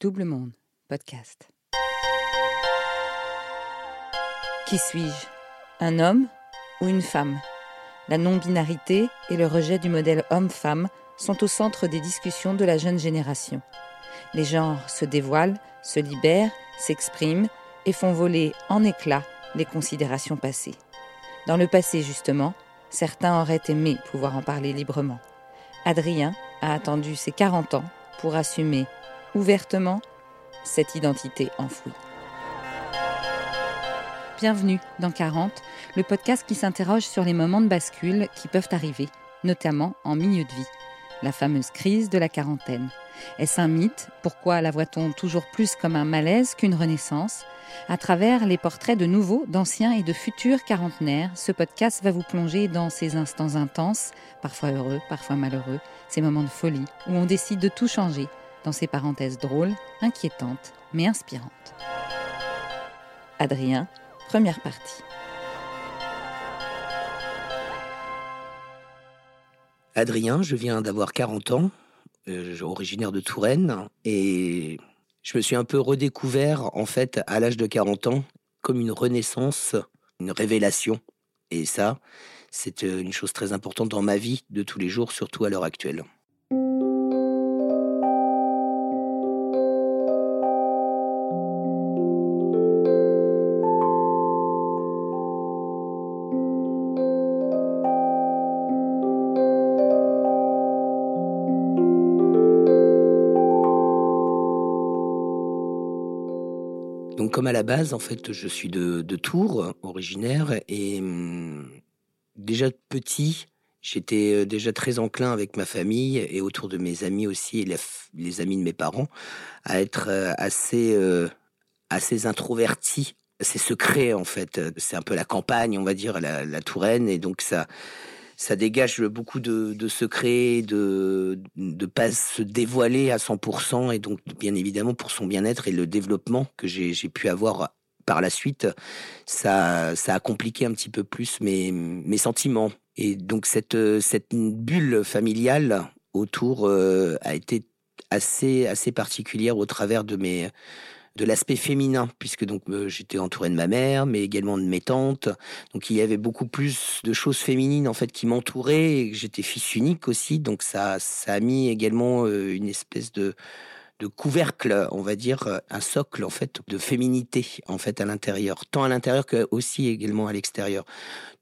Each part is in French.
Double Monde, podcast. Qui suis-je? Un homme ou une femme? La non-binarité et le rejet du modèle homme-femme sont au centre des discussions de la jeune génération. Les genres se dévoilent, se libèrent, s'expriment et font voler en éclats les considérations passées. Dans le passé, justement, certains auraient aimé pouvoir en parler librement. Adrien a attendu ses 40 ans pour assumer ouvertement cette identité enfouie. Bienvenue dans 40, le podcast qui s'interroge sur les moments de bascule qui peuvent arriver, notamment en milieu de vie, la fameuse crise de la quarantaine. Est-ce un mythe? Pourquoi la voit-on toujours plus comme un malaise qu'une renaissance? À travers les portraits de nouveaux, d'anciens et de futurs quarantenaires, ce podcast va vous plonger dans ces instants intenses, parfois heureux, parfois malheureux, ces moments de folie où on décide de tout changer dans parenthèses drôles, inquiétantes, mais inspirantes. Adrien, première partie. Adrien, je viens d'avoir 40 ans, euh, originaire de Touraine, et je me suis un peu redécouvert, en fait, à l'âge de 40 ans, comme une renaissance, une révélation. Et ça, c'est euh, une chose très importante dans ma vie de tous les jours, surtout à l'heure actuelle. Comme à la base, en fait, je suis de, Tours, originaire, et hum, déjà petit, j'étais euh, déjà très enclin avec ma famille et autour de mes amis aussi, les, amis de mes parents, à être euh, assez, euh, assez introverti, assez secret, en fait. C'est un peu la campagne, on va dire, la, la Touraine, et donc ça ça dégage beaucoup de, secrets, de ne pas se dévoiler à 100%, et donc bien évidemment pour son bien-être et le développement que j'ai pu avoir par la suite, ça, a compliqué un petit peu plus mes, sentiments. Et donc cette, bulle familiale autour euh, a été assez particulière au travers de mes de l'aspect féminin, puisque donc euh, j'étais entouré de ma mère, mais également de mes tantes. Donc il y avait beaucoup plus de choses féminines en fait qui m'entouraient. J'étais fils unique aussi, donc ça, ça a mis également euh, une espèce de de couvercle, on va dire, un socle en fait de féminité en fait à l'intérieur, tant à l'intérieur que aussi également à l'extérieur.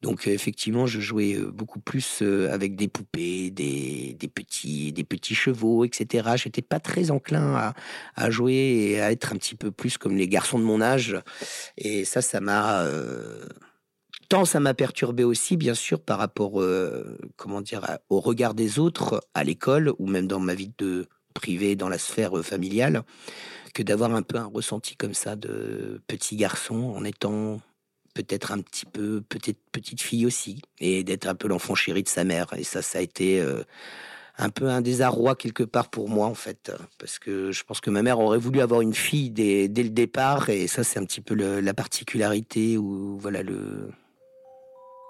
Donc effectivement, je jouais euh, beaucoup plus euh, avec des poupées, des, des petits, des petits chevaux, etc. J'étais pas très enclin à, à, jouer et à être un petit peu plus comme les garçons de mon âge. Et ça, ça m'a euh, tant ça m'a perturbé aussi, bien sûr, par rapport, euh, comment dire, au regard des autres à l'école ou même dans ma vie de privé, dans la sphère familiale, que d'avoir un peu un ressenti comme ça de petit garçon en étant peut-être un petit peu, peut-être petite fille aussi, et d'être un peu l'enfant chéri de sa mère. Et ça, ça a été euh, un peu un désarroi quelque part pour moi, en fait, parce que je pense que ma mère aurait voulu avoir une fille dès, dès le départ, et ça, c'est un petit peu la particularité ou voilà le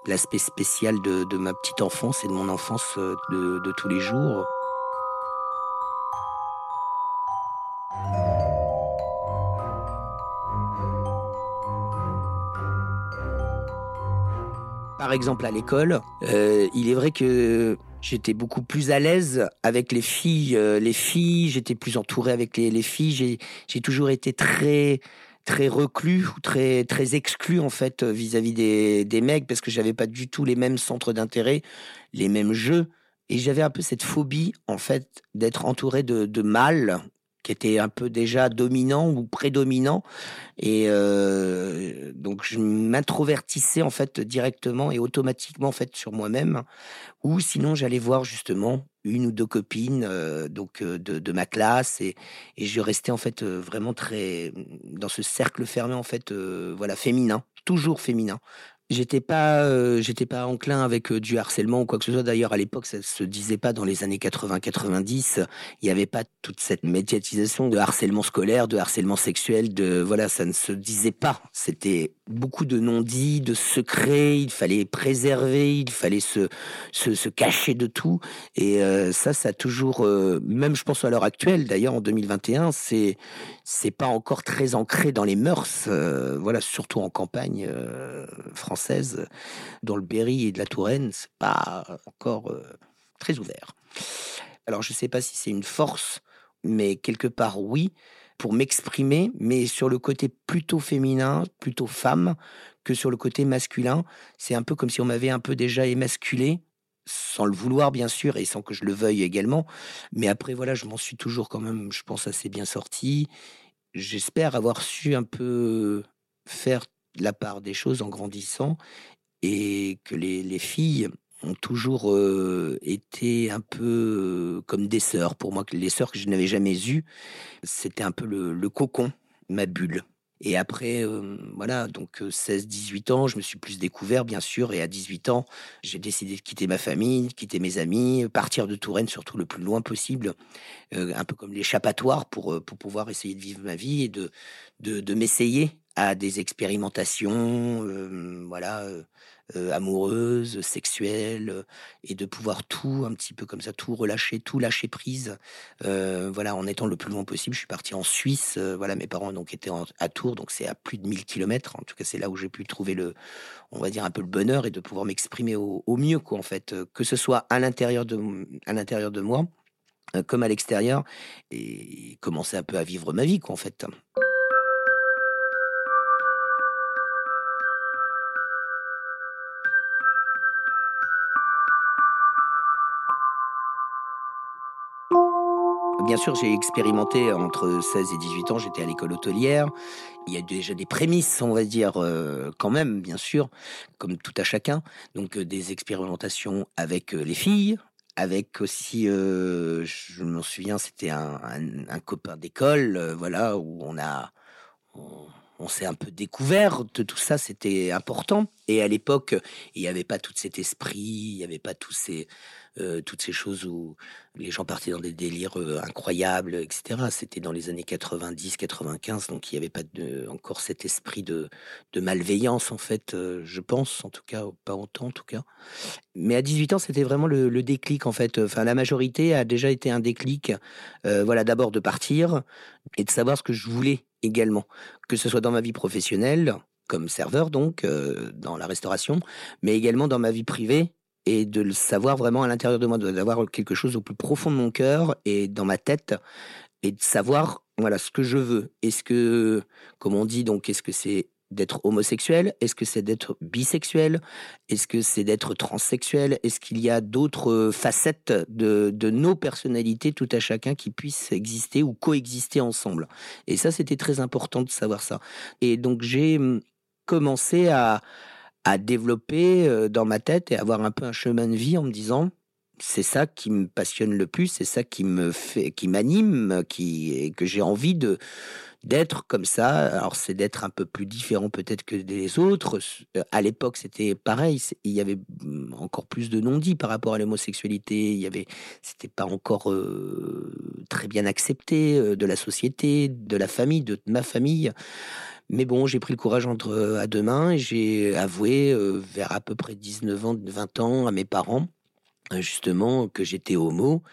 l'aspect spécial de, de, ma petite enfance et de mon enfance euh, de, de tous les jours. Par exemple, à l'école, euh, il est vrai que j'étais beaucoup plus à l'aise avec les filles. Euh, les filles, j'étais plus entouré avec les, les filles. J'ai toujours été très très reclus ou très très exclu en fait vis-à-vis des, des mecs parce que j'avais pas du tout les mêmes centres d'intérêt, les mêmes jeux et j'avais un peu cette phobie en fait d'être entouré de, de mâles qui était un peu déjà dominant ou prédominant. Et euh, donc je m'introvertissais en fait directement et automatiquement en fait sur moi-même. Ou sinon j'allais voir justement une ou deux copines euh, donc euh, de, de, ma classe et, et je restais en fait vraiment très dans ce cercle fermé en fait voilà féminin, toujours féminin J'étais pas, euh, j'étais pas enclin avec euh, du harcèlement ou quoi que ce soit. D'ailleurs, à l'époque, ça se disait pas dans les années 80-90. Il n'y avait pas toute cette médiatisation de harcèlement scolaire, de harcèlement sexuel, de voilà, ça ne se disait pas. C'était beaucoup de non-dits, de secrets. Il fallait préserver, il fallait se se, cacher de tout. Et euh, ça, ça a toujours, même je pense à l'heure actuelle, d'ailleurs en 2021, c'est c'est pas encore très ancré dans les mœurs. voilà, surtout en campagne française dans le Berry et de la Touraine, c'est pas encore euh, très ouvert. Alors je ne sais pas si c'est une force, mais quelque part oui, pour m'exprimer, mais sur le côté plutôt féminin, plutôt femme, que sur le côté masculin. C'est un peu comme si on m'avait un peu déjà émasculé, sans le vouloir bien sûr et sans que je le veuille également. Mais après voilà, je m'en suis toujours quand même, je pense, assez bien sorti. J'espère avoir su un peu faire la part des choses en grandissant et que les, filles ont toujours euh, été un peu euh, comme des sœurs. Pour moi, les sœurs que je n'avais jamais eues, c'était un peu le, cocon, ma bulle. Et après, voilà, donc 16-18 ans, je me suis plus découvert, bien sûr, et à 18 ans, j'ai décidé de quitter ma famille, de quitter mes amis, partir de Touraine, surtout le plus loin possible, un peu comme l'échappatoire pour, pour pouvoir essayer de vivre ma vie et de, de, m'essayer à des expérimentations, voilà, euh, euh, amoureuses, sexuelles, et de pouvoir tout, un petit peu comme ça, tout relâcher, tout lâcher prise. voilà, en étant le plus loin possible, je suis parti en Suisse. voilà, mes parents donc étaient à Tours, donc c'est à plus de 1000 kilomètres. En tout cas, c'est là où j'ai pu trouver le, on va dire un peu le bonheur et de pouvoir m'exprimer au, au, mieux, quoi, en fait, que ce soit à l'intérieur de, à l'intérieur de moi, comme à l'extérieur, et commencer un peu à vivre ma vie, quoi, en fait. Bien sûr, j'ai expérimenté entre 16 et 18 ans, j'étais à l'école hôtelière. Il y a déjà des prémices, on va dire, euh, quand même, bien sûr, comme tout à chacun. Donc euh, des expérimentations avec euh, les filles, avec aussi, je m'en souviens, c'était un, copain d'école, voilà, où on a, s'est un peu découvert de tout ça, c'était important. Et à l'époque, il n'y avait pas tout cet esprit, il n'y avait pas tous ces, euh, toutes ces choses où les gens partaient dans des délires euh, incroyables, etc. C'était dans les années 90, 95, donc il n'y avait pas encore cet esprit de, de malveillance, en fait, euh, je pense, en tout cas, pas autant, en tout cas. Mais à 18 ans, c'était vraiment le, le, déclic, en fait. Enfin, la majorité a déjà été un déclic, voilà, d'abord de partir et de savoir ce que je voulais également, que ce soit dans ma vie professionnelle, comme serveur donc, euh, dans la restauration, mais également dans ma vie privée, et de le savoir vraiment à l'intérieur de moi, d'avoir quelque chose au plus profond de mon cœur et dans ma tête, et de savoir voilà ce que je veux. Est-ce que, comme on dit, donc, est-ce que c'est d'être homosexuel? Est-ce que c'est d'être bisexuel? Est-ce que c'est d'être transsexuel? Est-ce qu'il y a d'autres facettes de, nos personnalités, tout à chacun, qui puissent exister ou coexister ensemble? Et ça, c'était très important de savoir ça. Et donc, j'ai hum, commencé à, à développer euh, dans ma tête et avoir un peu un chemin de vie en me disant c'est ça qui me passionne le plus, c'est ça qui me fait, qui m'anime, qui que j'ai envie de d'être comme ça. Alors c'est d'être un peu plus différent peut-être que des autres. Euh, à l'époque c'était pareil, il y avait mm, encore plus de non-dits par rapport à l'homosexualité. Il y avait, c'était pas encore euh, très bien accepté euh, de la société, de la famille, de ma famille. Mais bon, j'ai pris le courage entre à deux mains et j'ai avoué vers à peu près 19 ans, 20 ans à mes parents justement que j'étais homo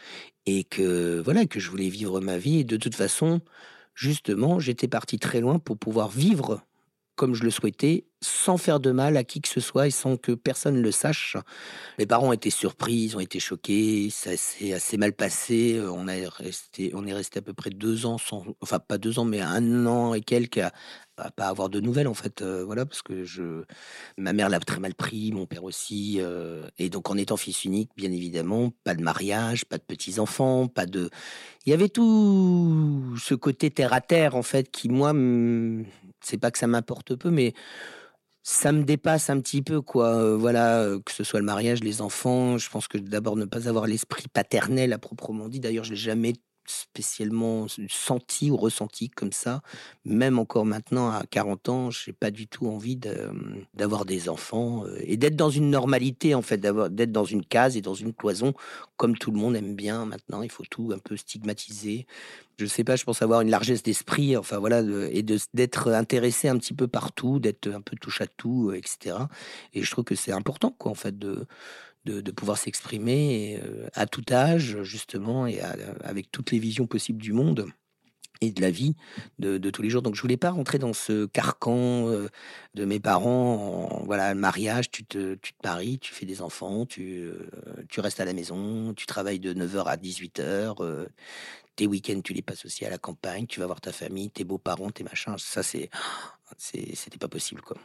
et que voilà que je voulais vivre ma vie de toute façon justement, j'étais parti très loin pour pouvoir vivre comme je le souhaitais, sans faire de mal à qui que ce soit et sans que personne le sache. Mes parents ont été surpris, ils ont été choqués, ça s'est assez mal passé. On, a resté, on est resté à peu près deux ans, sans, enfin pas deux ans, mais un an et quelques à, pas avoir de nouvelles en fait. Euh, voilà, parce que je, ma mère l'a très mal pris, mon père aussi. Euh, et donc en étant fils unique, bien évidemment, pas de mariage, pas de petits enfants, pas de. Il y avait tout ce côté terre à terre en fait qui moi c'est pas que ça m'importe peu, mais ça me dépasse un petit peu, quoi. Euh, voilà, euh, que ce soit le mariage, les enfants. Je pense que d'abord ne pas avoir l'esprit paternel à proprement dit. D'ailleurs, je l'ai jamais spécialement senti ou ressenti comme ça. Même encore maintenant, à 40 ans, j'ai pas du tout envie d'avoir des enfants et d'être dans une normalité, en fait, d'être dans une case et dans une cloison, comme tout le monde aime bien maintenant. Il faut tout un peu stigmatiser. Je sais pas, je pense avoir une largesse d'esprit, enfin voilà, et d'être intéressé un petit peu partout, d'être un peu touche à tout, etc. Et je trouve que c'est important, quoi, en fait, de de, pouvoir s'exprimer euh, à tout âge, justement, et avec toutes les visions possibles du monde et de la vie de, tous les jours. Donc je voulais pas rentrer dans ce carcan euh, de mes parents. voilà, le mariage, tu te, tu te maries, tu fais des enfants, tu, euh, tu restes à la maison, tu travailles de 9h à 18h. tes week-ends, tu les passes aussi à la campagne, tu vas voir ta famille, tes beaux-parents, tes machins. Ça, c'est c'était pas possible quoi.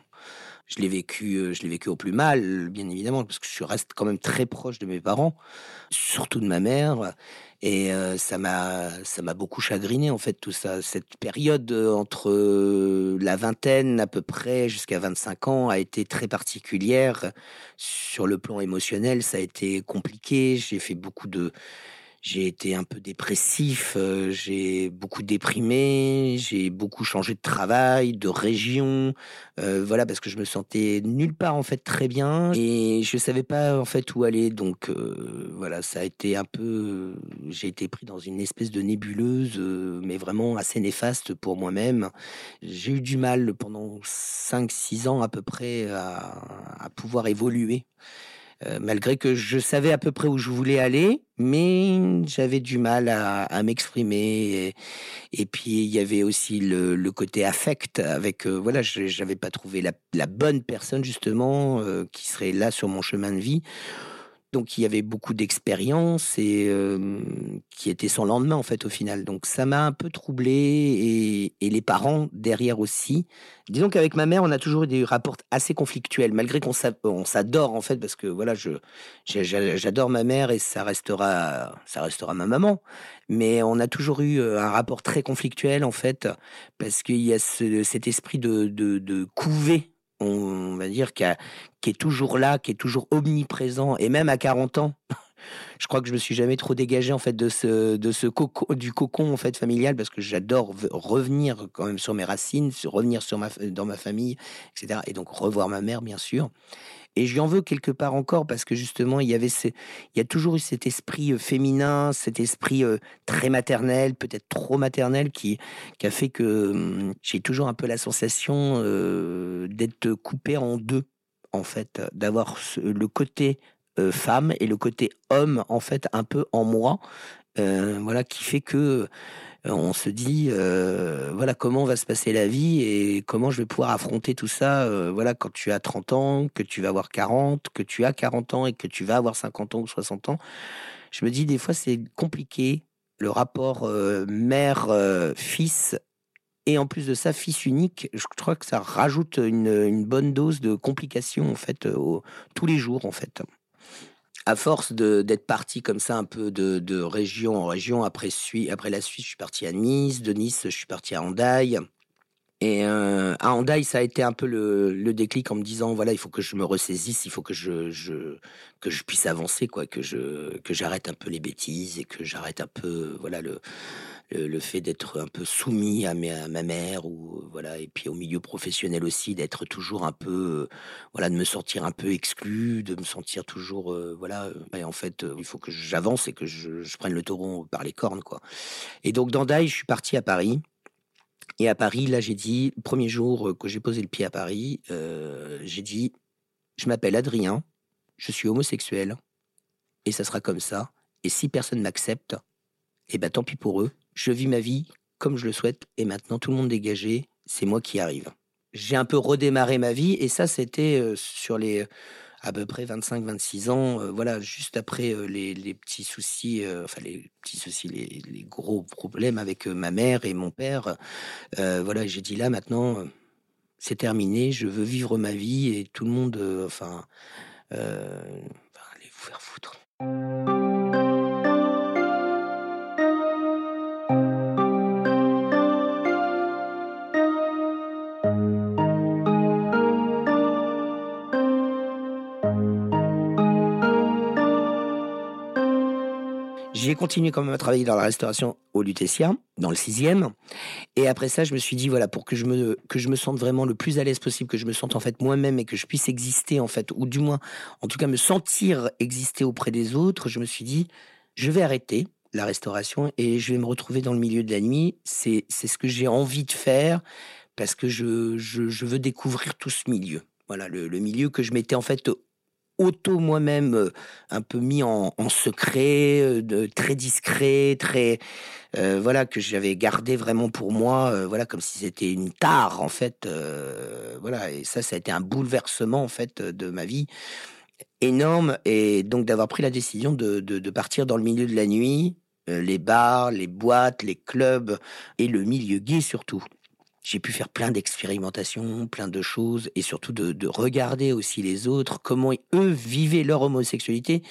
Je l'ai vécu, euh, je l'ai vécu au plus mal, bien évidemment, parce que je reste quand même très proche de mes parents, surtout de ma mère, et euh, ça m'a, ça m'a beaucoup chagriné en fait tout ça. Cette période euh, entre la vingtaine à peu près jusqu'à 25 ans a été très particulière sur le plan émotionnel. Ça a été compliqué. J'ai fait beaucoup de j'ai été un peu dépressif, euh, j'ai beaucoup déprimé, j'ai beaucoup changé de travail, de région, euh, voilà parce que je me sentais nulle part en fait très bien et je savais pas en fait où aller donc euh, voilà ça a été un peu j'ai été pris dans une espèce de nébuleuse mais vraiment assez néfaste pour moi-même. J'ai eu du mal pendant 5 6 ans à peu près à, à pouvoir évoluer. Euh, malgré que je savais à peu près où je voulais aller, mais j'avais du mal à, m'exprimer. Et, puis il y avait aussi le, côté affect avec euh, voilà, j'avais pas trouvé la, bonne personne justement euh, qui serait là sur mon chemin de vie. Donc il y avait beaucoup d'expérience et qui était son lendemain en fait au final. Donc ça m'a un peu troublé et, les parents derrière aussi. Disons qu'avec ma mère on a toujours eu des rapports assez conflictuels malgré qu'on s'adore en fait parce que voilà je j'adore ma mère et ça restera ça restera ma maman. Mais on a toujours eu un rapport très conflictuel en fait parce qu'il y a cet esprit de, de, de couver on va dire, qui, est toujours là, qui est toujours omniprésent, et même à 40 ans. Je crois que je me suis jamais trop dégagé en fait de ce de ce du cocon en fait familial parce que j'adore revenir quand même sur mes racines, revenir sur ma dans ma famille, etc. Et donc revoir ma mère bien sûr. Et lui en veux quelque part encore parce que justement, il y avait il y a toujours eu cet esprit euh, féminin, cet esprit euh, très maternel, peut-être trop maternel, qui, qui a fait que hum, j'ai toujours un peu la sensation euh, d'être coupé en deux, en fait, d'avoir le côté femme et le côté homme, en fait, un peu en moi, voilà, qui fait que euh, on se dit euh, voilà comment va se passer la vie et comment je vais pouvoir affronter tout ça euh, voilà quand tu as 30 ans que tu vas avoir 40 que tu as 40 ans et que tu vas avoir 50 ans ou 60 ans. Je me dis des fois c'est compliqué le rapport mère fils et en plus de ça fils unique je crois que ça rajoute une, bonne dose de complications en fait tous les jours en fait à force d'être parti comme ça un peu de, région en région, après, après la Suisse, je suis parti à Nice, de Nice, je suis parti à Hendaye. Et euh, à Hendaye, ça a été un peu le, déclic en me disant voilà, il faut que je me ressaisisse, il faut que je, que je puisse avancer, quoi, que je que j'arrête un peu les bêtises et que j'arrête un peu voilà le le, fait d'être un peu soumis à, ma mère ou voilà et puis au milieu professionnel aussi d'être toujours un peu voilà de me sentir un peu exclu de me sentir toujours euh, voilà en fait il faut que j'avance et que je, prenne le taureau par les cornes quoi. Et donc dans je suis parti à Paris. Et à Paris là j'ai dit premier jour que j'ai posé le pied à Paris euh, j'ai dit je m'appelle Adrien je suis homosexuel. Et ça sera comme ça. Et si personne m'accepte eh ben tant pis pour eux je vis ma vie comme je le souhaite et maintenant tout le monde dégagé, c'est moi qui arrive. J'ai un peu redémarré ma vie et ça c'était euh, sur les à peu près 25-26 ans, euh, voilà, juste après euh, les, petits soucis, enfin les petits soucis, les, gros problèmes avec ma mère et mon père. voilà, j'ai dit là maintenant, c'est terminé, je veux vivre ma vie et tout le monde, enfin, allez vous faire foutre. J'ai continué quand même à travailler dans la restauration au Lutetia, dans le sixième. Et après ça, je me suis dit, voilà, pour que je me, que je me sente vraiment le plus à l'aise possible, que je me sente en fait moi-même et que je puisse exister, en fait, ou du moins, en tout cas, me sentir exister auprès des autres, je me suis dit, je vais arrêter la restauration et je vais me retrouver dans le milieu de la nuit. C'est ce que j'ai envie de faire parce que je, je, veux découvrir tout ce milieu. Voilà, le, le milieu que je m'étais en fait auto moi-même euh, un peu mis en, secret, euh, très discret, très euh, voilà que j'avais gardé vraiment pour moi, voilà comme si c'était une tare en fait, voilà. Et ça ça a été un bouleversement en fait de ma vie énorme. Et donc d'avoir pris la décision de, partir dans le milieu de la nuit, les bars, les boîtes, les clubs et le milieu gay surtout j'ai pu faire plein d'expérimentations, plein de choses, et surtout de, regarder aussi les autres, comment eux vivaient leur homosexualité,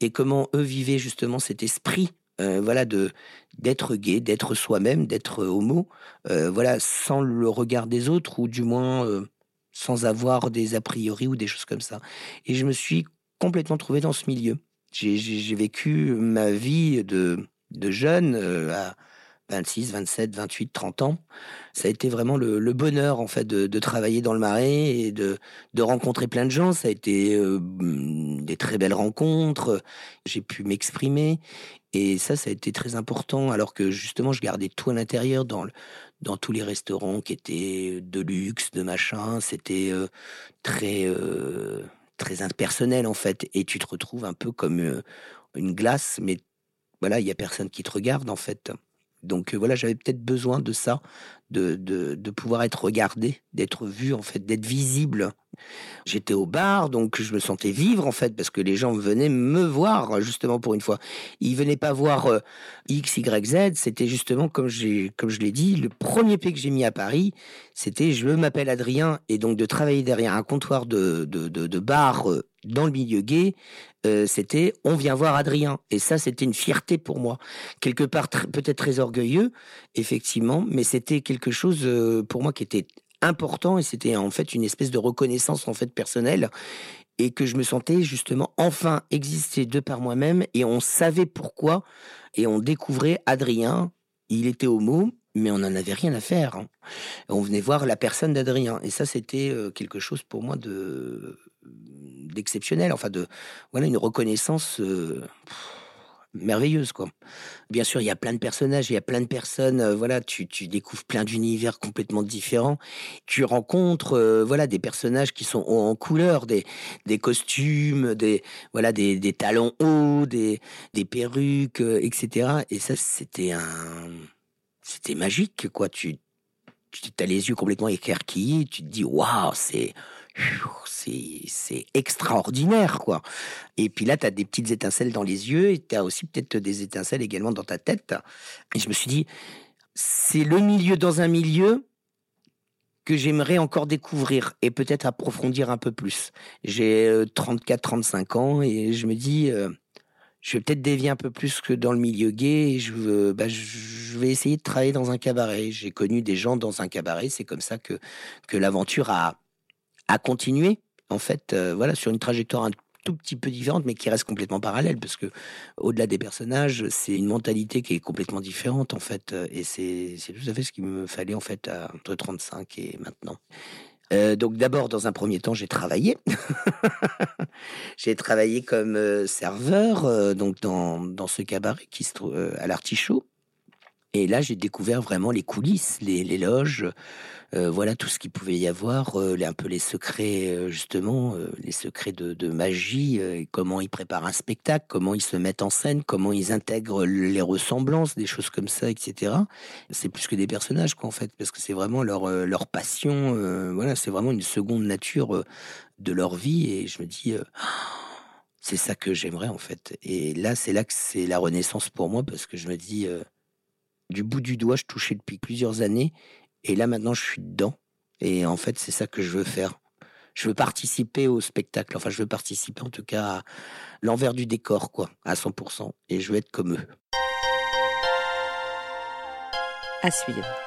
et comment eux vivaient justement cet esprit, euh, voilà, de d'être gay, d'être soi-même, d'être homo, euh, voilà, sans le regard des autres, ou du moins euh, sans avoir des a priori ou des choses comme ça. Et je me suis complètement trouvé dans ce milieu. J'ai vécu ma vie de, de jeune à 26, 27, 28, 30 ans. Ça a été vraiment le, bonheur en fait de, travailler dans le marais et de, de rencontrer plein de gens. Ça a été euh, des très belles rencontres. J'ai pu m'exprimer et ça, ça a été très important. Alors que justement, je gardais tout à l'intérieur dans dans tous les restaurants qui étaient de luxe, de machin. C'était euh, très euh, très impersonnel en fait. Et tu te retrouves un peu comme une glace, mais voilà, il y a personne qui te regarde en fait. Donc euh, voilà, j'avais peut-être besoin de ça, de, de, pouvoir être regardé, d'être vu en fait, d'être visible. J'étais au bar, donc je me sentais vivre en fait, parce que les gens venaient me voir justement pour une fois. Ils venaient pas voir euh, X, Y, Z. C'était justement comme comme je l'ai dit, le premier pied que j'ai mis à Paris, c'était je m'appelle Adrien et donc de travailler derrière un comptoir de, de, de bar euh, dans le milieu gay, euh, c'était on vient voir Adrien. Et ça, c'était une fierté pour moi. Quelque part, peut-être très orgueilleux, effectivement, mais c'était quelque chose euh, pour moi qui était important et c'était en fait une espèce de reconnaissance en fait personnelle et que je me sentais justement enfin exister de par moi-même et on savait pourquoi et on découvrait Adrien. Il était homo, mais on n'en avait rien à faire. Hein. On venait voir la personne d'Adrien et ça c'était euh, quelque chose pour moi de d'exceptionnel, enfin de voilà une reconnaissance euh, merveilleuse quoi. Bien sûr, il y a plein de personnages, il y a plein de personnes, euh, voilà, tu, tu, découvres plein d'univers complètement différents. Tu rencontres euh, voilà des personnages qui sont en couleur, des des costumes, des voilà des, des talons hauts, des des perruques, etc. Et ça c'était un c'était magique quoi. Tu tu as les yeux complètement écarquillés, tu te dis waouh, c'est c'est extraordinaire, quoi. Et puis là, tu as des petites étincelles dans les yeux et tu as aussi peut-être des étincelles également dans ta tête. Et je me suis dit, c'est le milieu dans un milieu que j'aimerais encore découvrir et peut-être approfondir un peu plus. J'ai 34-35 euh, ans et je me dis, euh, je vais peut-être dévier un peu plus que dans le milieu gay et je, veux, bah, vais essayer de travailler dans un cabaret. J'ai connu des gens dans un cabaret, c'est comme ça que, que l'aventure a, à continuer, en fait, euh, voilà, sur une trajectoire un tout petit peu différente, mais qui reste complètement parallèle, parce que au-delà des personnages, c'est une mentalité qui est complètement différente, en fait, euh, et c'est tout à fait ce qu'il me fallait, en fait, entre 35 et maintenant. Euh, donc d'abord, dans un premier temps, j'ai travaillé. j'ai travaillé comme serveur donc dans, dans, ce cabaret qui se trouve à l'Artichaut. Et là, j'ai découvert vraiment les coulisses, les, loges, euh, voilà tout ce qu'il pouvait y avoir, euh, un peu les secrets euh, justement, les secrets de, magie, comment ils préparent un spectacle, comment ils se mettent en scène, comment ils intègrent les ressemblances, des choses comme ça, etc. C'est plus que des personnages quoi en fait, parce que c'est vraiment leur leur passion, voilà, c'est vraiment une seconde nature de leur vie et je me dis. c'est ça que j'aimerais en fait. Et là, c'est là que c'est la renaissance pour moi parce que je me dis, du bout du doigt, je touchais depuis plusieurs années et là, maintenant, je suis dedans. Et en fait, c'est ça que je veux faire. Je veux participer au spectacle. Enfin, je veux participer en tout cas à l'envers du décor, quoi, à 100%. Et je veux être comme eux. À suivre.